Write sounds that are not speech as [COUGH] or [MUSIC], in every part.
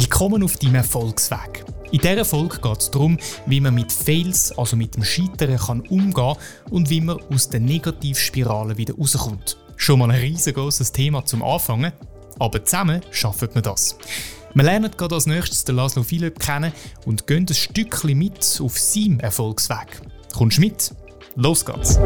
Willkommen auf deinem Erfolgsweg. In dieser Folge geht es darum, wie man mit Fails, also mit dem Scheitern, kann umgehen kann und wie man aus der Negativspirale wieder rauskommt. Schon mal ein riesengroßes Thema zum Anfangen, aber zusammen schaffen wir das. Wir lernen gerade als nächstes den Laszlo Philipp kennen und gehen ein Stückchen mit auf seinem Erfolgsweg. Kommst du mit? Los geht's!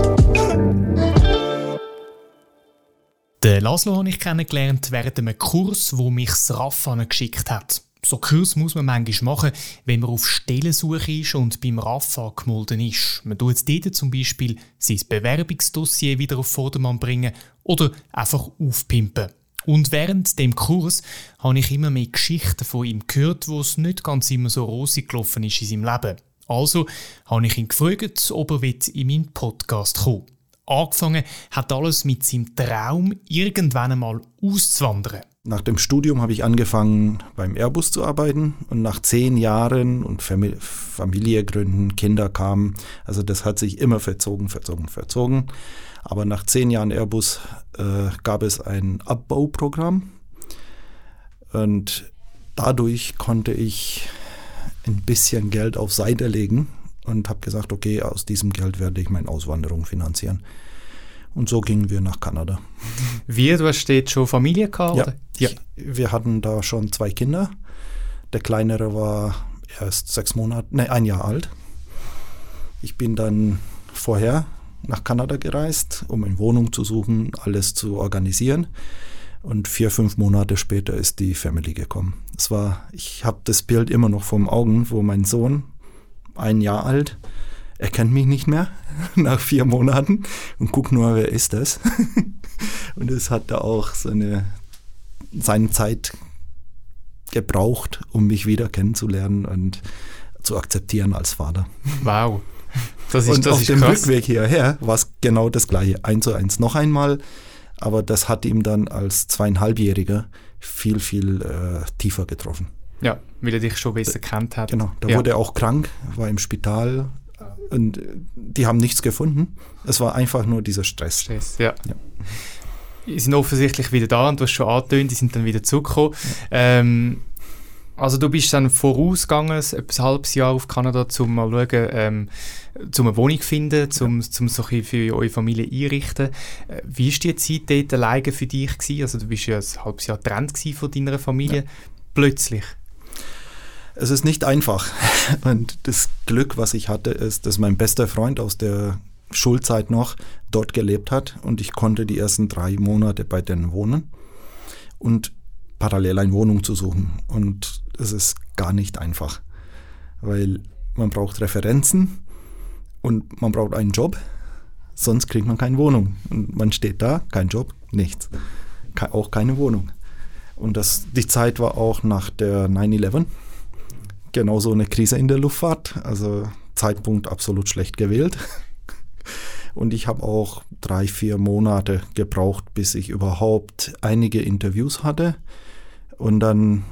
Den Laszlo habe ich kennengelernt während einem Kurs, wo mich das RAF geschickt hat. So Kurs muss man manchmal machen, wenn man auf Stellensuche ist und beim RAF angemeldet ist. Man tut dort zum Beispiel sein Bewerbungsdossier wieder auf Vordermann bringen oder einfach aufpimpen. Und während dem Kurs habe ich immer mehr Geschichten von ihm gehört, wo es nicht ganz immer so rosig gelaufen ist in seinem Leben. Also habe ich ihn gefragt, ob er in meinen Podcast kommen Angefangen hat alles mit seinem Traum, irgendwann einmal auszuwandern. Nach dem Studium habe ich angefangen, beim Airbus zu arbeiten und nach zehn Jahren und Famili Familie gründen, Kinder kamen, also das hat sich immer verzogen, verzogen, verzogen. Aber nach zehn Jahren Airbus äh, gab es ein Abbauprogramm und dadurch konnte ich ein bisschen Geld auf Seite legen und habe gesagt, okay, aus diesem Geld werde ich meine Auswanderung finanzieren. Und so gingen wir nach Kanada. [LAUGHS] Wie, du hast jetzt schon Familie gehabt? Ja, ja, wir hatten da schon zwei Kinder. Der kleinere war erst sechs Monate, nein, ein Jahr alt. Ich bin dann vorher nach Kanada gereist, um eine Wohnung zu suchen, alles zu organisieren. Und vier, fünf Monate später ist die Family gekommen. Es war, ich habe das Bild immer noch vor Augen, wo mein Sohn ein Jahr alt. Er kennt mich nicht mehr [LAUGHS] nach vier Monaten und guckt nur, wer ist das? [LAUGHS] und es hat da auch seine, seine Zeit gebraucht, um mich wieder kennenzulernen und zu akzeptieren als Vater. Wow. Das ist, und das auf dem krass. Rückweg hierher war es genau das gleiche, eins zu eins noch einmal, aber das hat ihm dann als zweieinhalbjähriger viel, viel äh, tiefer getroffen. Ja, weil er dich schon besser kennt hat. Genau, da ja. wurde er auch krank, war im Spital und die haben nichts gefunden. Es war einfach nur dieser Stress. Stress, ja. ja. Die sind offensichtlich wieder da und du hast schon angetönt, die sind dann wieder zurückgekommen. Ja. Ähm, also du bist dann vorausgegangen, etwas ein halbes Jahr auf Kanada, um mal schauen, ähm, zum eine Wohnung zu finden, um ja. zum so für eure Familie einrichten. Äh, wie war die Zeit dort alleine für dich? Gewesen? Also du bist ja ein halbes Jahr getrennt von deiner Familie. Ja. Plötzlich. Es ist nicht einfach. [LAUGHS] Und das Glück, was ich hatte, ist, dass mein bester Freund aus der Schulzeit noch dort gelebt hat und ich konnte die ersten drei Monate bei denen wohnen und parallel eine Wohnung zu suchen. Und es ist gar nicht einfach, weil man braucht Referenzen und man braucht einen Job, sonst kriegt man keine Wohnung. Und man steht da, kein Job, nichts. Auch keine Wohnung. Und das, die Zeit war auch nach der 9-11 genauso eine Krise in der Luftfahrt. Also Zeitpunkt absolut schlecht gewählt. [LAUGHS] Und ich habe auch drei, vier Monate gebraucht, bis ich überhaupt einige Interviews hatte. Und dann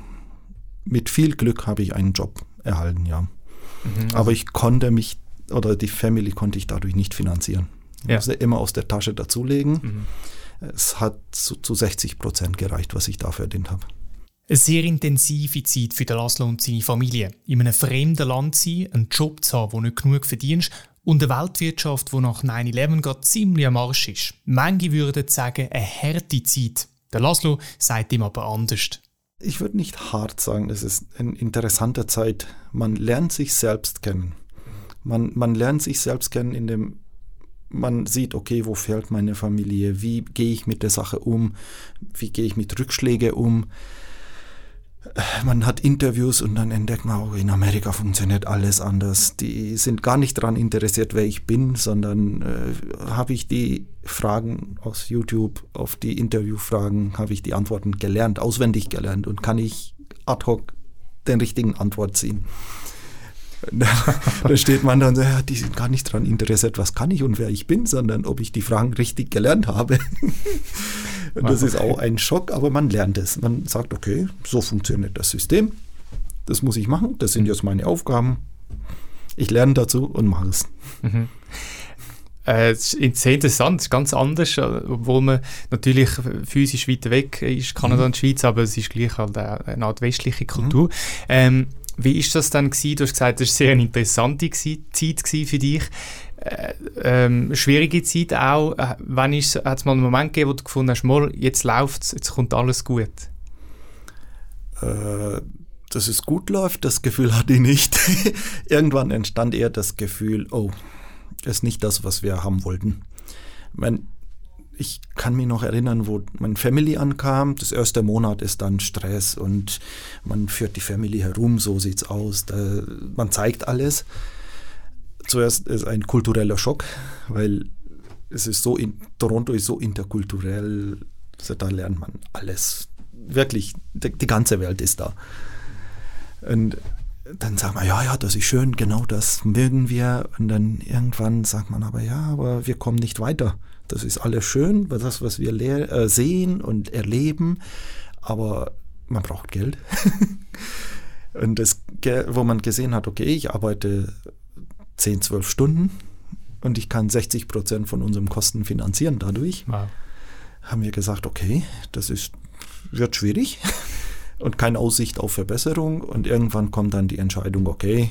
mit viel Glück habe ich einen Job erhalten, ja. Mhm. Aber ich konnte mich, oder die Family konnte ich dadurch nicht finanzieren. Ich ja. musste immer aus der Tasche dazulegen. Mhm. Es hat zu, zu 60 Prozent gereicht, was ich da verdient habe. Eine sehr intensive Zeit für Laszlo und seine Familie. In einem fremden Land sein, einen Job zu haben, wo nicht genug verdienst und eine Weltwirtschaft, die nach 9-11 gerade ziemlich am Arsch ist. Manche würden sagen, eine harte Zeit. Der Laszlo sagt ihm aber anders. Ich würde nicht hart sagen, es ist eine interessante Zeit. Man lernt sich selbst kennen. Man, man lernt sich selbst kennen, indem man sieht, okay, wo fehlt meine Familie, wie gehe ich mit der Sache um, wie gehe ich mit Rückschlägen um man hat Interviews und dann entdeckt man, oh, in Amerika funktioniert alles anders. Die sind gar nicht daran interessiert, wer ich bin, sondern äh, habe ich die Fragen aus YouTube, auf die Interviewfragen, habe ich die Antworten gelernt, auswendig gelernt und kann ich ad hoc den richtigen Antwort ziehen. [LAUGHS] da steht man dann so, ja, die sind gar nicht daran interessiert, was kann ich und wer ich bin, sondern ob ich die Fragen richtig gelernt habe. [LAUGHS] Und das ist auch ein Schock, aber man lernt es. Man sagt, okay, so funktioniert das System. Das muss ich machen. Das sind jetzt meine Aufgaben. Ich lerne dazu und mache es. Mhm. Äh, es ist sehr interessant, es ist ganz anders, äh, obwohl man natürlich physisch weiter weg ist, Kanada mhm. und Schweiz, aber es ist gleich halt eine Art westliche Kultur. Mhm. Ähm, wie ist das dann gewesen? Du hast gesagt, es war sehr eine interessante Zeit für dich. Äh, ähm, schwierige Zeit auch. Äh, wann hat es mal einen Moment gegeben, wo du gefunden hast, mal, jetzt läuft es, jetzt kommt alles gut? Äh, dass es gut läuft, das Gefühl hatte ich nicht. [LAUGHS] Irgendwann entstand eher das Gefühl, oh, ist nicht das, was wir haben wollten. Mein, ich kann mich noch erinnern, wo mein Family ankam. Das erste Monat ist dann Stress und man führt die Family herum, so sieht's aus. Da, man zeigt alles. Zuerst ist ein kultureller Schock, weil es ist so in Toronto ist so interkulturell, da lernt man alles. Wirklich, die, die ganze Welt ist da. Und dann sagt man, ja, ja, das ist schön, genau das mögen wir. Und dann irgendwann sagt man aber, ja, aber wir kommen nicht weiter. Das ist alles schön, das, was wir äh, sehen und erleben, aber man braucht Geld. [LAUGHS] und das, wo man gesehen hat, okay, ich arbeite 10, 12 Stunden und ich kann 60 Prozent von unseren Kosten finanzieren dadurch, wow. haben wir gesagt, okay, das ist, wird schwierig [LAUGHS] und keine Aussicht auf Verbesserung. Und irgendwann kommt dann die Entscheidung, okay,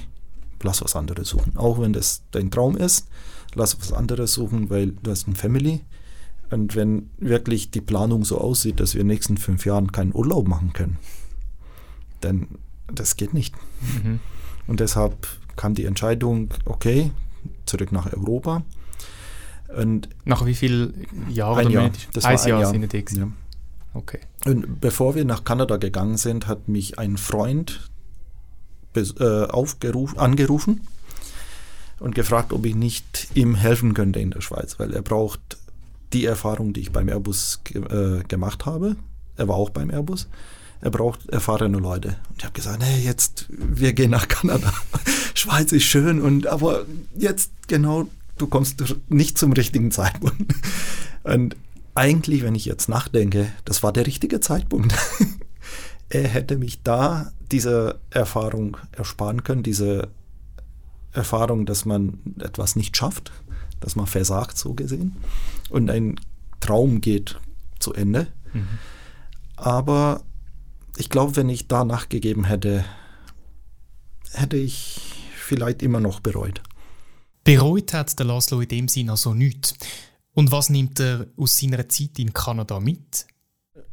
lass was anderes suchen. Auch wenn das dein Traum ist, lass was anderes suchen, weil du hast eine Family. Und wenn wirklich die Planung so aussieht, dass wir in den nächsten fünf Jahren keinen Urlaub machen können, dann das geht nicht. Mhm. Und deshalb kam die Entscheidung, okay, zurück nach Europa. Und nach wie vielen Jahren? Ein Jahr. Das ein war ein Jahr, Jahr. Sind ja. Okay. Und bevor wir nach Kanada gegangen sind, hat mich ein Freund äh, angerufen und gefragt, ob ich nicht ihm helfen könnte in der Schweiz, weil er braucht die Erfahrung, die ich beim Airbus äh, gemacht habe. Er war auch beim Airbus. Er braucht erfahrene Leute. Und ich habe gesagt, nee, jetzt, wir gehen nach Kanada. [LAUGHS] Schweiz ist schön und aber jetzt genau, du kommst nicht zum richtigen Zeitpunkt. [LAUGHS] Und eigentlich, wenn ich jetzt nachdenke, das war der richtige Zeitpunkt. [LAUGHS] er hätte mich da diese Erfahrung ersparen können, diese Erfahrung, dass man etwas nicht schafft, dass man versagt, so gesehen. Und ein Traum geht zu Ende. Mhm. Aber ich glaube, wenn ich da nachgegeben hätte, hätte ich vielleicht immer noch bereut. Bereut hat der Laszlo in dem Sinne also nichts. Und was nimmt er aus seiner Zeit in Kanada mit?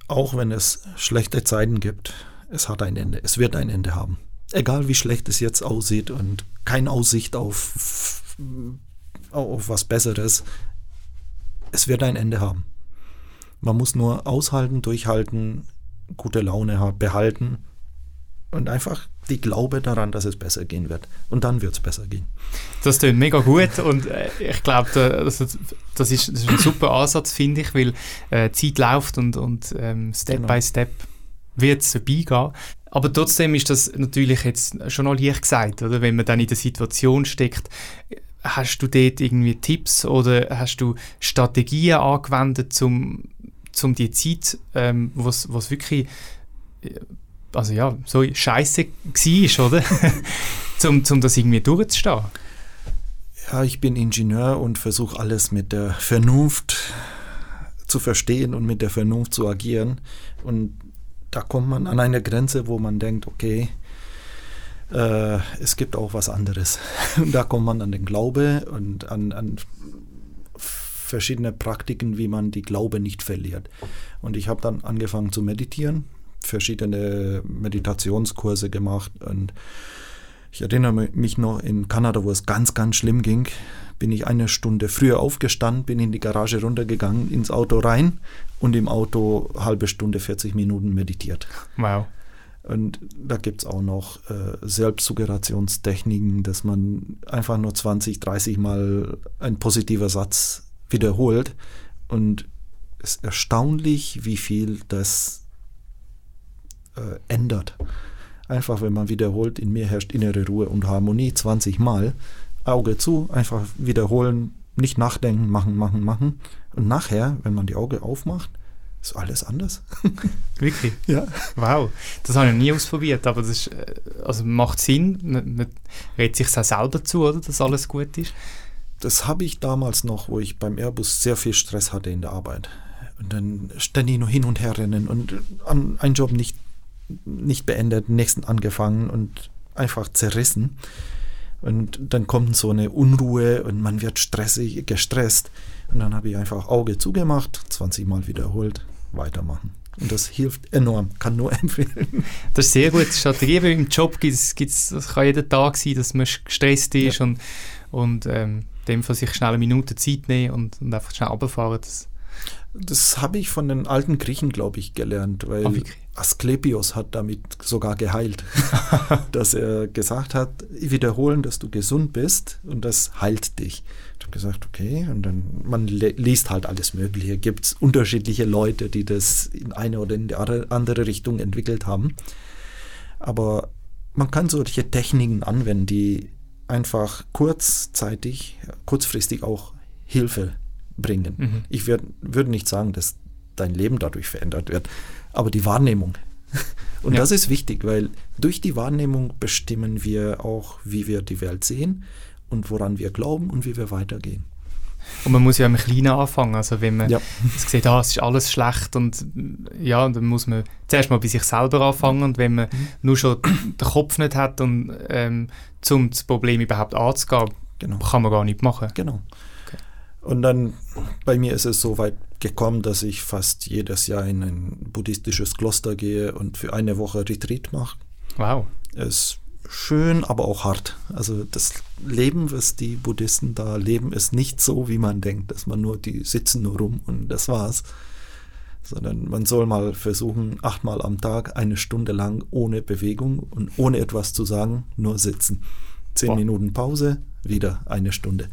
Auch wenn es schlechte Zeiten gibt, es hat ein Ende. Es wird ein Ende haben. Egal wie schlecht es jetzt aussieht und keine Aussicht auf, auf was Besseres, es wird ein Ende haben. Man muss nur aushalten, durchhalten, gute Laune behalten und einfach die Glaube daran, dass es besser gehen wird. Und dann wird es besser gehen. Das klingt mega gut und äh, ich glaube, das, das, ist, das ist ein super Ansatz, finde ich, weil äh, Zeit läuft und, und ähm, Step genau. by Step wird es vorbeigehen. Aber trotzdem ist das natürlich jetzt schon noch leicht gesagt, oder? Wenn man dann in der Situation steckt, hast du dort irgendwie Tipps oder hast du Strategien angewendet, um, um die Zeit, ähm, was was wirklich äh, also ja, so scheiße war, oder? [LAUGHS] um, um das irgendwie durchzustehen. Ja, ich bin Ingenieur und versuche alles mit der Vernunft zu verstehen und mit der Vernunft zu agieren. Und da kommt man an eine Grenze, wo man denkt, okay, äh, es gibt auch was anderes. [LAUGHS] Und da kommt man an den Glaube und an, an verschiedene Praktiken, wie man die Glaube nicht verliert. Und ich habe dann angefangen zu meditieren, verschiedene Meditationskurse gemacht und ich erinnere mich noch in Kanada, wo es ganz, ganz schlimm ging, bin ich eine Stunde früher aufgestanden, bin in die Garage runtergegangen, ins Auto rein und im Auto halbe Stunde, 40 Minuten meditiert. Wow. Und da gibt es auch noch äh, Selbstsuggerrationstechniken, dass man einfach nur 20, 30 Mal ein positiver Satz wiederholt. Und es ist erstaunlich, wie viel das äh, ändert. Einfach, wenn man wiederholt, in mir herrscht innere Ruhe und Harmonie 20 Mal. Auge zu, einfach wiederholen, nicht nachdenken, machen, machen, machen. Und nachher, wenn man die Augen aufmacht, ist alles anders. [LAUGHS] Wirklich? Ja. Wow. Das habe ich noch nie ausprobiert, aber das ist, äh, also macht Sinn. Man, man redet sich auch selber zu, oder, dass alles gut ist. Das habe ich damals noch, wo ich beim Airbus sehr viel Stress hatte in der Arbeit. Und dann ständig nur hin und her rennen und an einen Job nicht, nicht beendet, nächsten angefangen und einfach zerrissen. Und dann kommt so eine Unruhe und man wird stressig, gestresst. Und dann habe ich einfach Auge zugemacht, 20 Mal wiederholt, weitermachen. Und das hilft enorm, kann nur [LAUGHS] empfehlen. Das ist sehr gute Strategie, im Job gibt's, gibt's, das kann jeden Tag sein, dass man gestresst ist ja. und, und ähm, dem Fall sich schnell eine Minute Zeit nehmen und, und einfach schnell runterfahren. Das, das habe ich von den alten Griechen, glaube ich, gelernt, weil Asklepios hat damit sogar geheilt, [LAUGHS] dass er gesagt hat, wiederholen, dass du gesund bist und das heilt dich. Ich habe gesagt, okay, und dann, man liest halt alles Mögliche, gibt es unterschiedliche Leute, die das in eine oder in die andere Richtung entwickelt haben. Aber man kann solche Techniken anwenden, die einfach kurzzeitig, kurzfristig auch Hilfe bringen. Mhm. Ich würde nicht sagen, dass dein Leben dadurch verändert wird, aber die Wahrnehmung. [LAUGHS] Und ja. das ist wichtig, weil durch die Wahrnehmung bestimmen wir auch, wie wir die Welt sehen und woran wir glauben und wie wir weitergehen. Und man muss ja im Kleinen anfangen. Also wenn man ja. sieht, ah, es ist alles schlecht und ja, dann muss man zuerst mal bei sich selber anfangen und wenn man mhm. nur schon den Kopf nicht hat und ähm, um das Problem überhaupt anzugehen, genau. kann man gar nicht machen. Genau. Und dann bei mir ist es so weit gekommen, dass ich fast jedes Jahr in ein buddhistisches Kloster gehe und für eine Woche Retreat mache. Wow. Es schön, aber auch hart. Also das Leben, was die Buddhisten da leben, ist nicht so, wie man denkt, dass man nur, die sitzen nur rum und das war's. Sondern man soll mal versuchen, achtmal am Tag eine Stunde lang ohne Bewegung und ohne etwas zu sagen, nur sitzen. Zehn wow. Minuten Pause, wieder eine Stunde.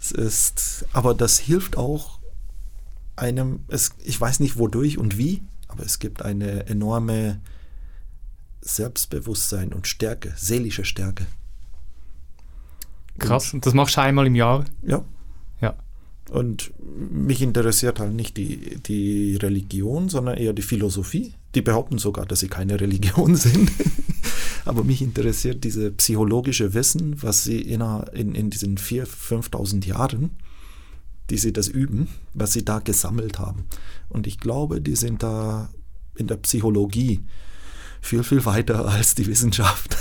Es ist, aber das hilft auch einem, es, ich weiß nicht wodurch und wie, aber es gibt eine enorme Selbstbewusstsein und Stärke, seelische Stärke. Krass, und das machst du einmal im Jahr? Ja. Ja. Und mich interessiert halt nicht die, die Religion, sondern eher die Philosophie. Die behaupten sogar, dass sie keine [LAUGHS] Religion sind. [LAUGHS] Aber mich interessiert diese psychologische Wissen, was sie in, in, in diesen 4.000, 5.000 Jahren, die sie das üben, was sie da gesammelt haben. Und ich glaube, die sind da in der Psychologie viel, viel weiter als die Wissenschaft.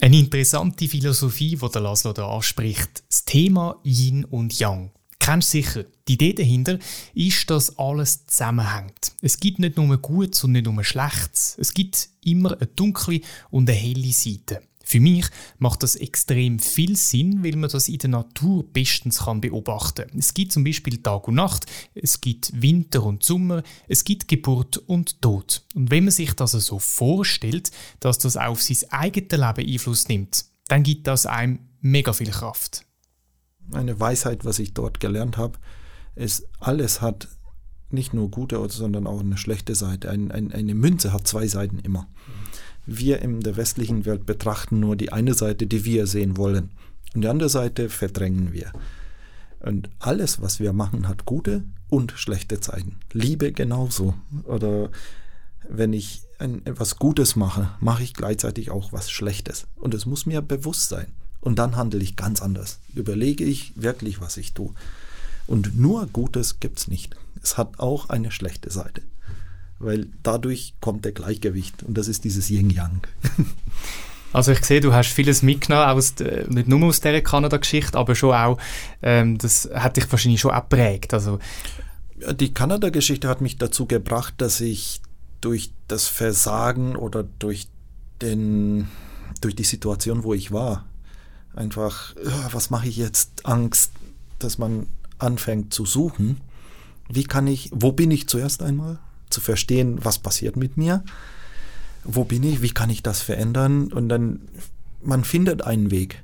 Eine interessante Philosophie, die der Laszlo da anspricht. Das Thema Yin und Yang kennst sicher. Die Idee dahinter ist, dass alles zusammenhängt. Es gibt nicht nur Gutes und nicht nur Schlechtes. Es gibt immer eine dunkle und eine helle Seite. Für mich macht das extrem viel Sinn, weil man das in der Natur bestens kann beobachten kann. Es gibt zum Beispiel Tag und Nacht, es gibt Winter und Sommer, es gibt Geburt und Tod. Und wenn man sich das so vorstellt, dass das auf sein eigenes Leben Einfluss nimmt, dann gibt das einem mega viel Kraft eine Weisheit, was ich dort gelernt habe, ist, alles hat nicht nur gute, sondern auch eine schlechte Seite. Ein, ein, eine Münze hat zwei Seiten immer. Wir in der westlichen Welt betrachten nur die eine Seite, die wir sehen wollen. Und die andere Seite verdrängen wir. Und alles, was wir machen, hat gute und schlechte Zeiten. Liebe genauso. Oder wenn ich ein, etwas Gutes mache, mache ich gleichzeitig auch was Schlechtes. Und es muss mir bewusst sein. Und dann handle ich ganz anders. Überlege ich wirklich, was ich tue. Und nur Gutes gibt es nicht. Es hat auch eine schlechte Seite. Weil dadurch kommt der Gleichgewicht. Und das ist dieses Yin-Yang. [LAUGHS] Also ich sehe, du hast vieles mitgenommen, aus, nicht nur aus dieser Kanada-Geschichte, aber schon auch, ähm, das hat dich wahrscheinlich schon auch geprägt. Also die Kanada-Geschichte hat mich dazu gebracht, dass ich durch das Versagen oder durch, den, durch die Situation, wo ich war, einfach, was mache ich jetzt, Angst, dass man anfängt zu suchen. Wie kann ich, wo bin ich zuerst einmal? Zu verstehen, was passiert mit mir? Wo bin ich? Wie kann ich das verändern? Und dann, man findet einen Weg.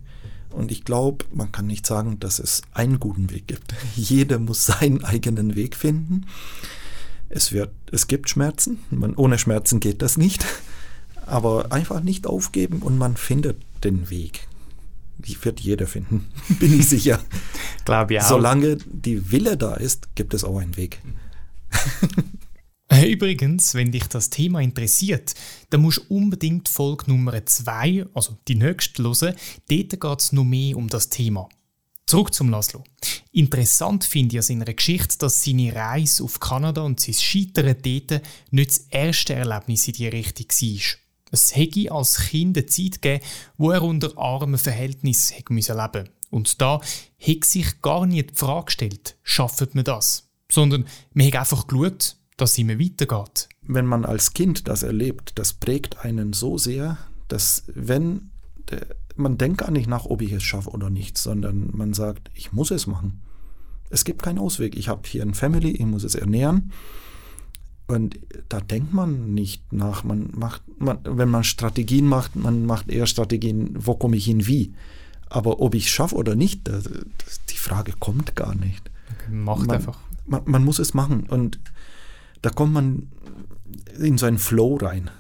Und ich glaube, man kann nicht sagen, dass es einen guten Weg gibt. [LAUGHS] Jeder muss seinen eigenen Weg finden. Es, wird, es gibt Schmerzen. Man, ohne Schmerzen geht das nicht. [LAUGHS] Aber einfach nicht aufgeben und man findet den Weg wird jeder finden, [LAUGHS] bin ich sicher. Glaube ich auch. Solange die Wille da ist, gibt es auch einen Weg. Übrigens, wenn dich das Thema interessiert, dann musst du unbedingt Folge Nummer 2, also die nächste, hören. Dort geht es noch mehr um das Thema. Zurück zum Laszlo. Interessant finde ich an seiner Geschichte, dass seine Reise auf Kanada und sein Scheitern dort nicht das erste Erlebnis in diese Richtung war. Es hätte als Kind eine Zeit gegeben, wo er unter armen Verhältnissen leben musste. Und da hat sich gar nicht die Frage gestellt, schafft man das? Sondern man hat einfach geschaut, dass es immer weitergeht. Wenn man als Kind das erlebt, das prägt einen so sehr, dass wenn der, man denkt gar nicht nach, ob ich es schaffe oder nicht, sondern man sagt, ich muss es machen. Es gibt keinen Ausweg. Ich habe hier eine Family, ich muss es ernähren. Und da denkt man nicht nach. Man macht, man, wenn man Strategien macht, man macht eher Strategien, wo komme ich hin, wie. Aber ob ich es schaffe oder nicht, das, das, die Frage kommt gar nicht. Okay, macht man, einfach. Man, man, muss es machen. Und da kommt man in so einen Flow rein.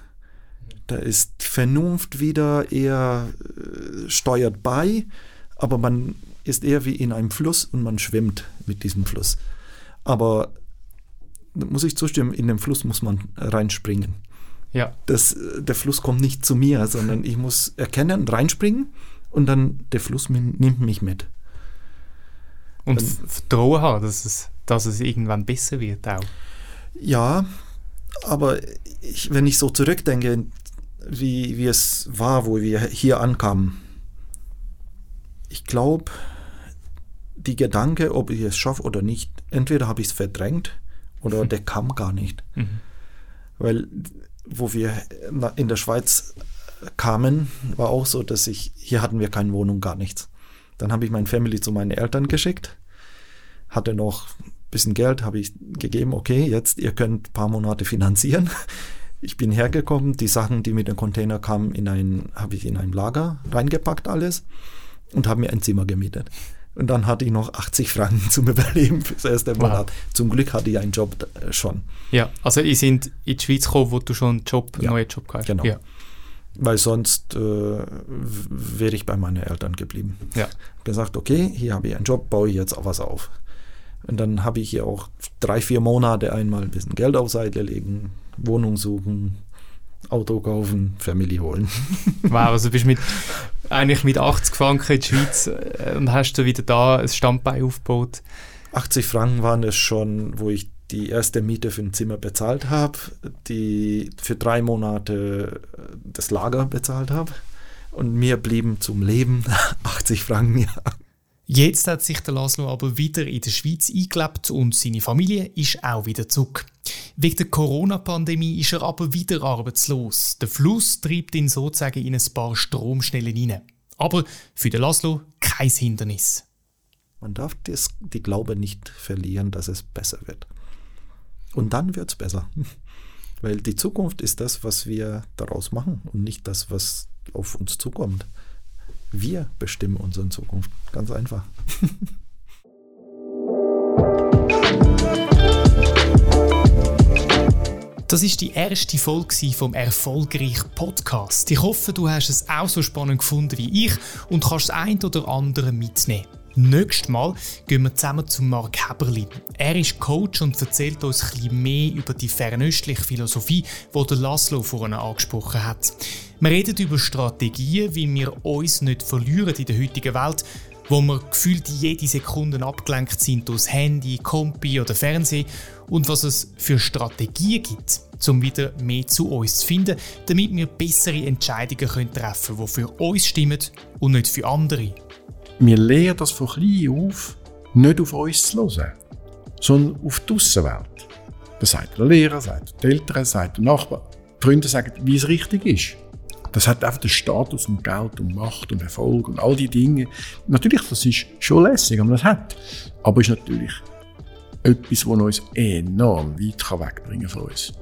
Da ist Vernunft wieder eher äh, steuert bei, aber man ist eher wie in einem Fluss und man schwimmt mit diesem Fluss. Aber muss ich zustimmen, in den Fluss muss man reinspringen. Ja. Das, der Fluss kommt nicht zu mir, sondern ich muss erkennen, reinspringen und dann der Fluss nimmt mich mit. Und Vertrauen haben, dass es, dass es irgendwann besser wird auch. Ja, aber ich, wenn ich so zurückdenke, wie, wie es war, wo wir hier ankamen. Ich glaube, die Gedanke, ob ich es schaffe oder nicht, entweder habe ich es verdrängt oder mhm. der kam gar nicht. Mhm. Weil, wo wir in der Schweiz kamen, war auch so, dass ich, hier hatten wir keine Wohnung, gar nichts. Dann habe ich mein Family zu meinen Eltern geschickt, hatte noch bisschen Geld, habe ich gegeben, okay, jetzt ihr könnt ein paar Monate finanzieren. Ich bin hergekommen, die Sachen, die mit dem Container kamen, in ein, habe ich in ein Lager reingepackt alles und habe mir ein Zimmer gemietet. Und dann hatte ich noch 80 Franken [LAUGHS] zum Überleben fürs erste Monat. Wow. Zum Glück hatte ich einen Job äh, schon. Ja, also ihr sind in die Schweiz gekommen, wo du schon einen Job, einen ja, neuen Job gehabt hast. Genau. Ja. Weil sonst äh, wäre ich bei meinen Eltern geblieben. Ja. Gesagt, okay, hier habe ich einen Job, baue ich jetzt auch was auf. Und dann habe ich hier auch drei, vier Monate einmal ein bisschen Geld auf Seite legen, Wohnung suchen, Auto kaufen, Family holen. [LAUGHS] wow, also bist mit, eigentlich mit 80 Franken in die Schweiz äh, und hast du wieder da ein Standbein aufgebaut. 80 Franken waren es schon, wo ich die erste Miete für ein Zimmer bezahlt habe, die für drei Monate äh, das Lager bezahlt habe und mir blieben zum Leben [LAUGHS] 80 Franken Jahr. Jetzt hat sich der Laszlo aber wieder in der Schweiz eingelebt und seine Familie ist auch wieder zurück. Wegen der Corona-Pandemie ist er aber wieder arbeitslos. Der Fluss treibt ihn sozusagen in ein paar Stromschnellen hinein. Aber für den Laszlo kein Hindernis. Man darf das, die Glaube nicht verlieren, dass es besser wird. Und dann wird es besser. [LAUGHS] Weil die Zukunft ist das, was wir daraus machen und nicht das, was auf uns zukommt. Wir bestimmen unsere Zukunft. Ganz einfach. [LAUGHS] Das ist die erste Folge vom Erfolgreich Podcast. Ich hoffe, du hast es auch so spannend gefunden wie ich und kannst das ein oder andere mitnehmen. Nächstes Mal gehen wir zusammen zu Mark Heberli. Er ist Coach und erzählt uns ein bisschen mehr über die fernöstliche Philosophie, die Laszlo vorhin angesprochen hat. Wir reden über Strategien, wie wir uns nicht verlieren in der heutigen Welt, wo wir gefühlt jede Sekunde abgelenkt sind durch Handy, Kompi oder Fernsehen und was es für Strategien gibt, um wieder mehr zu uns zu finden, damit wir bessere Entscheidungen treffen können, die für uns stimmen und nicht für andere. Wir lernen das von klein auf, nicht auf uns zu hören, sondern auf die Außenwelt. Das sagt der Lehrer, sagt die Eltern, sagt der Nachbar. Die Freunde sagen, wie es richtig ist. Das hat einfach den Status und Geld und Macht und Erfolg und all die Dinge. Natürlich, das ist schon lässig, wenn man das hat. Aber ist natürlich etwas, das uns enorm weit wegbringen kann von uns.